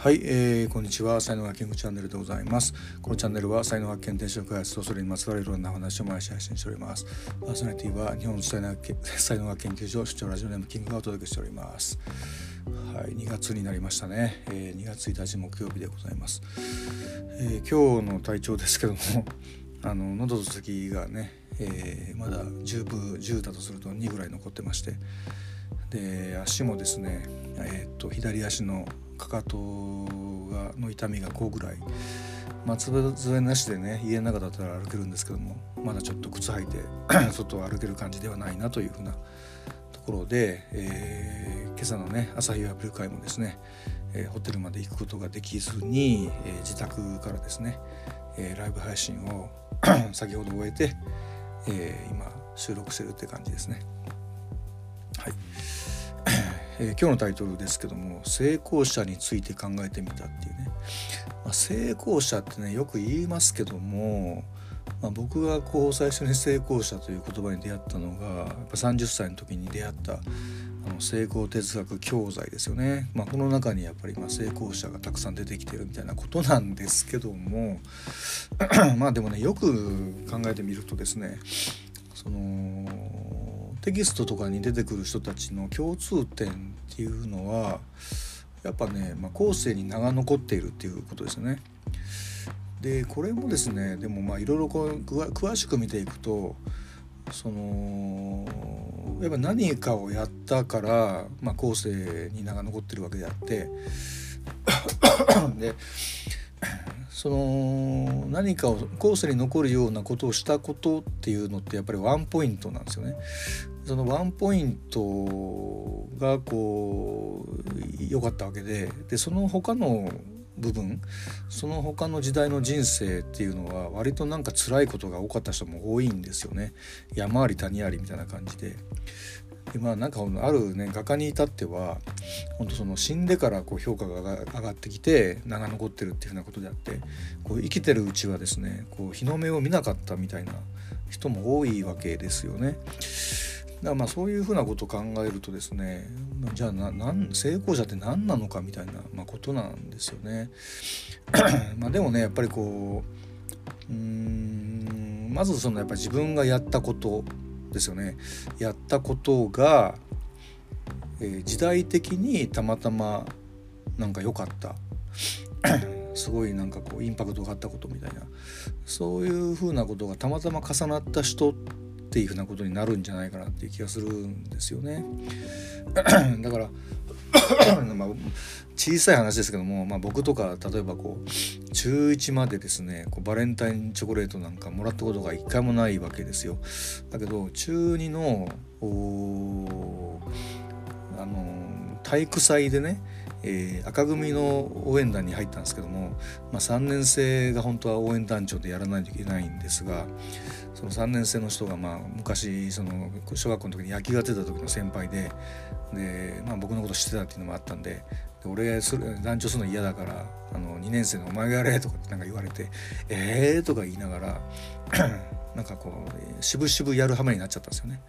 はい、えー、こんにちは。才能発見チャンネルでございます。このチャンネルは才能発見転職開発とそれにまつわるいろんな話を毎日配信しております。パーソナリティは日本 才能才能学研究所主張ラジオネームキングがお届けしております。はい、2月になりましたね、えー、2月1日木曜日でございます、えー、今日の体調ですけども あの喉と咳がね、えー、まだ10分10だとすると2ぐらい残ってまして。で足もですね、えー、と左足のかかとがの痛みが5ぐらい松笛なしでね家の中だったら歩けるんですけどもまだちょっと靴履いて 外を歩ける感じではないなというふうなところで、えー、今朝のね朝日アップル会もですね、えー、ホテルまで行くことができずに、えー、自宅からですね、えライブ配信を 先ほど終えて、え今収録してるって感じですね。はいえー、今日のタイトルですけども成功者について考えてみたっていうね、まあ、成功者ってねよく言いますけども、まあ、僕がこう最初に成功者という言葉に出会ったのがやっぱ30歳の時に出会ったあの成功哲学教材ですよね、まあ、この中にやっぱりま成功者がたくさん出てきてるみたいなことなんですけども まあでもねよく考えてみるとですねそのテキストとかに出てくる人たちの共通点っていうのはやっぱね、まあ、後世に名が残っているっていうことですよね。でこれもですねでもまあいろいろこう詳しく見ていくとそのやっぱ何かをやったから、まあ、後世に名が残ってるわけであって でその何かを後世に残るようなことをしたことっていうのってやっぱりワンポイントなんですよね。そのワンポイントがこう良かったわけででその他の部分その他の時代の人生っていうのは割となんか辛いことが多かった人も多いんですよね山あり谷ありみたいな感じで。でまあなんかあるね画家に至っては本当その死んでからこう評価が上がってきて名が残ってるっていうふうなことであってこう生きてるうちはですねこう日の目を見なかったみたいな人も多いわけですよね。だからまあそういうふうなことを考えるとですねじゃあななん成功者って何なのかみたいな、まあ、ことなんですよね。まあでもねやっぱりこううんまずそのやっぱ自分がやったことですよね。やったことが、えー、時代的にたまたまなんか良かった。すごいなんかこうインパクトがあったことみたいな。そういうふうなことがたまたま重なった人っていうふうなことになるんじゃないかなっていう気がするんですよね。だから まあ、小さい話ですけども、まあ、僕とか例えばこう中1までですねこうバレンタインチョコレートなんかもらったことが一回もないわけですよ。だけど中2のあの体育祭でねえー、赤組の応援団に入ったんですけども、まあ、3年生が本当は応援団長でやらないといけないんですがその3年生の人がまあ昔その小学校の時に野球やってた時の先輩でで、まあ、僕のこと知ってたっていうのもあったんでで俺それ団長するの嫌だからあの2年生のお前がやれとかってなんか言われて「ええー」とか言いながらなんかこう渋々やる羽目になっちゃったんですよね。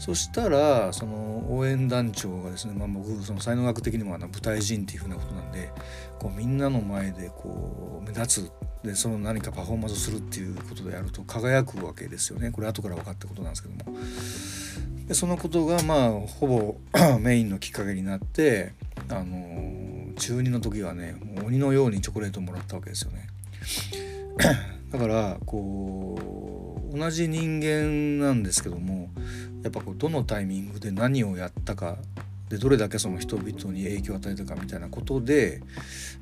そしたらその応援団長がですね、まあ、僕その才能学的にもあの舞台人っていうふうなことなんでこうみんなの前でこう目立つでその何かパフォーマンスするっていうことでやると輝くわけですよねこれ後から分かったことなんですけども。でそのことがまあほぼ メインのきっかけになってあの中2の時はねもう鬼のようにチョコレートをもらったわけですよね。だからこう同じ人間なんですけどもやっぱこうどのタイミングで何をやったかでどれだけその人々に影響を与えたかみたいなことで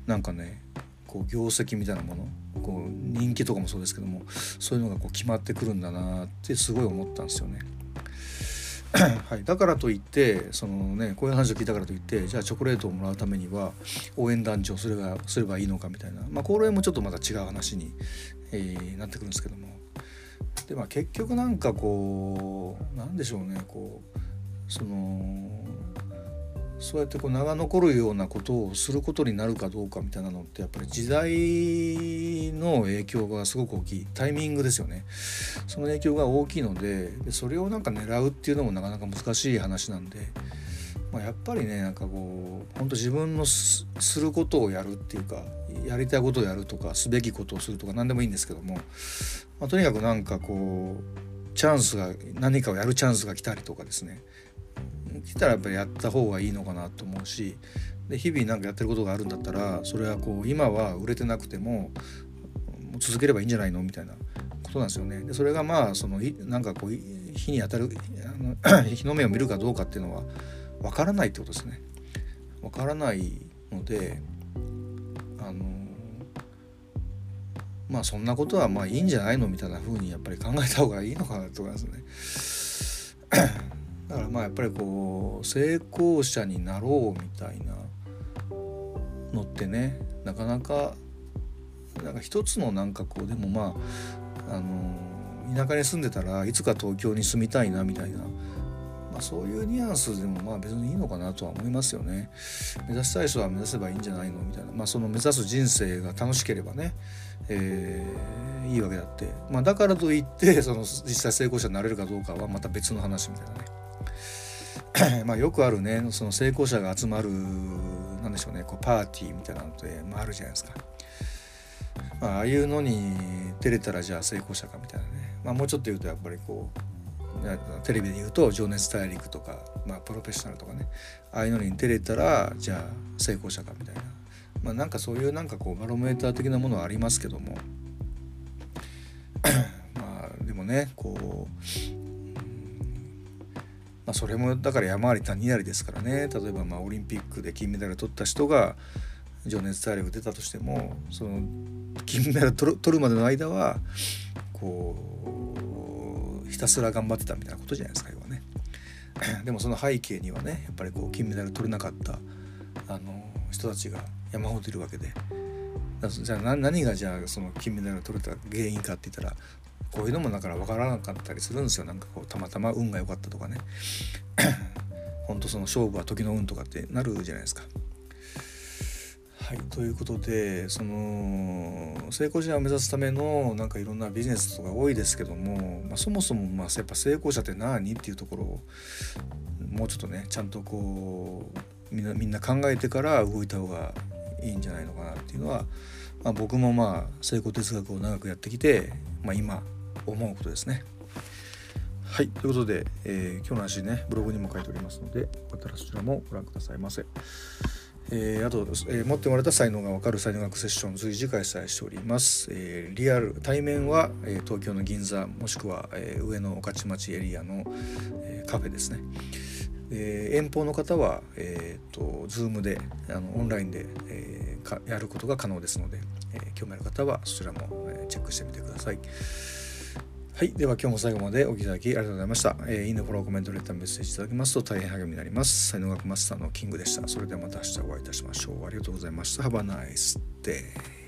なんかねこう業績みたいなものこう人気とかもそうですけどもそういうのがこう決まってくるんだなってすごい思ったんですよね。はい、だからといってその、ね、こういう話を聞いたからといってじゃあチョコレートをもらうためには応援団長すればすればいいのかみたいな、まあ、これもちょっとまた違う話に、えー、なってくるんですけどもで、まあ、結局なんかこうなんでしょうねこうそのそうやってこう名が残るようなことをすることになるかどうかみたいなのってやっぱり時代の影響がすごく大きい。タイミングですよね。その影響が大きいのででそれをなんか狙うっていうのもなかなか難しい話なんでまあ、やっぱりねなんかこう本当自分のすることをやるっていうかやりたいことをやるとかすべきことをするとか何でもいいんですけども、まあ、とにかくなんかこうチャンスが何かをやるチャンスが来たりとかですね来たらやっぱりやった方がいいのかなと思うしで日々何かやってることがあるんだったらそれはこう今は売れてなくても続ければいいんじゃないのみたいなことなんですよね。でそれがまあそのなんかこう火に当たるあの 日の目を見るかどうかっていうのは分からないってことですね。分からないのであのまあそんなことはまあいいんじゃないのみたいな風にやっぱり考えた方がいいのかなと思いますね。だからまあやっぱりこう成功者になろうみたいなのってねなかなかなんか一つのなんかこうでもまああの田舎に住んでたらいつか東京に住みたいなみたいな、まあ、そういうニュアンスでもまあ別にいいのかなとは思いますよね。目指したい人は目指せばいいんじゃないの？みたいな、まあ、その目指す人生が楽しければね、えー、いいわけだって、まあ、だからといってその実際成功者になれるかどうかはまた別の話みたいなね。まあよくあるねその成功者が集まるなんでしょうねこうパーティーみたいなので、まあ、あるじゃないですか。まあ、ああいうのに出れたらじゃあ成功者かみたいなね、まあ、もうちょっと言うとやっぱりこうテレビで言うと「情熱大陸」とか、まあ、プロフェッショナルとかね。ああいうのに出れたらじゃあ成功者かみたいな、まあ、なんかそういうなんかこうバロメーター的なものはありますけども。まあでもねこうまあ、それもだから山あり谷ありですからね。例えばまあオリンピックで金メダル取った人が情熱大陸出たとしてもその金メダル取るまでの間はこうたすら頑張ってたみたいなことじゃないですか要はね。でもその背景にはねやっぱりこう金メダル取れなかったあの人たちが山ほどいるわけでじゃあ何がじゃあその金メダル取れた原因かって言ったらこういうのもだから分からなかったりするんですよなんかこうたまたま運が良かったとかねほんとその勝負は時の運とかってなるじゃないですか。はい、ということでその成功者を目指すためのなんかいろんなビジネスとか多いですけども、まあ、そもそもまあやっぱ成功者って何っていうところをもうちょっとねちゃんとこうみんなみんな考えてから動いた方がいいんじゃないのかなっていうのは、まあ、僕もまあ成功哲学を長くやってきて、まあ、今思うことですね。はいということで、えー、今日の話ねブログにも書いておりますのでよかったらそちらもご覧くださいませ。えー、あと、えー、持ってもらった才能が分かる才能学セッション随時開催しております。えー、リアル対面は、え東京の銀座もしくは、え上野御徒町エリアの、えカフェですね。え遠方の方は、えーと、と Zoom であのオンラインで、えやることが可能ですので、え興味ある方はそちらも、えチェックしてみてください。はい。では今日も最後までお聞きいただきありがとうございました。えー、いいね、フォロー、コメント、レター、メッセージいただきますと大変励みになります。才能学マスターのキングでした。それではまた明日お会いいたしましょう。ありがとうございました。Have a nice day.